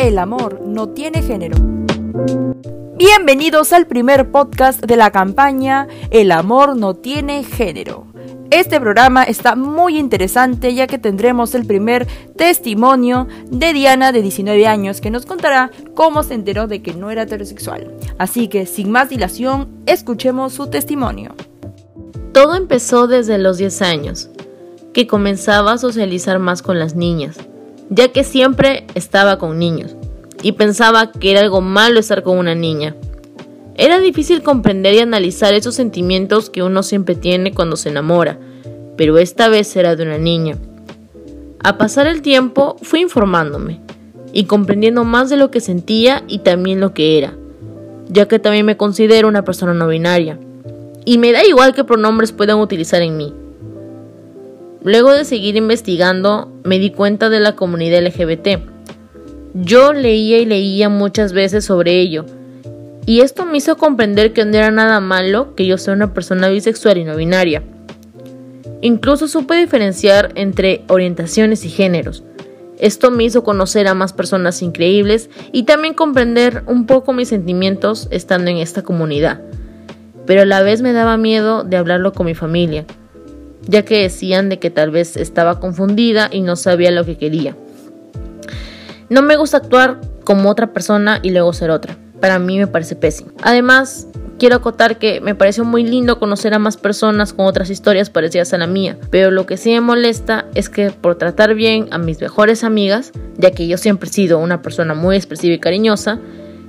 El amor no tiene género. Bienvenidos al primer podcast de la campaña El amor no tiene género. Este programa está muy interesante ya que tendremos el primer testimonio de Diana de 19 años que nos contará cómo se enteró de que no era heterosexual. Así que sin más dilación, escuchemos su testimonio. Todo empezó desde los 10 años, que comenzaba a socializar más con las niñas, ya que siempre estaba con niños y pensaba que era algo malo estar con una niña. Era difícil comprender y analizar esos sentimientos que uno siempre tiene cuando se enamora, pero esta vez era de una niña. A pasar el tiempo fui informándome y comprendiendo más de lo que sentía y también lo que era, ya que también me considero una persona no binaria. Y me da igual qué pronombres puedan utilizar en mí. Luego de seguir investigando, me di cuenta de la comunidad LGBT. Yo leía y leía muchas veces sobre ello, y esto me hizo comprender que no era nada malo que yo sea una persona bisexual y no binaria. Incluso supe diferenciar entre orientaciones y géneros. Esto me hizo conocer a más personas increíbles y también comprender un poco mis sentimientos estando en esta comunidad. Pero a la vez me daba miedo de hablarlo con mi familia, ya que decían de que tal vez estaba confundida y no sabía lo que quería. No me gusta actuar como otra persona y luego ser otra. Para mí me parece pésimo. Además, quiero acotar que me pareció muy lindo conocer a más personas con otras historias parecidas a la mía, pero lo que sí me molesta es que por tratar bien a mis mejores amigas, ya que yo siempre he sido una persona muy expresiva y cariñosa,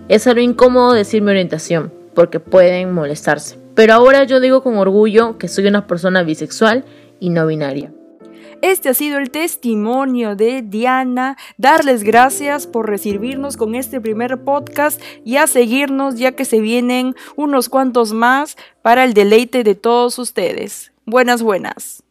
es algo incómodo decir mi orientación, porque pueden molestarse. Pero ahora yo digo con orgullo que soy una persona bisexual y no binaria. Este ha sido el testimonio de Diana. Darles gracias por recibirnos con este primer podcast y a seguirnos ya que se vienen unos cuantos más para el deleite de todos ustedes. Buenas, buenas.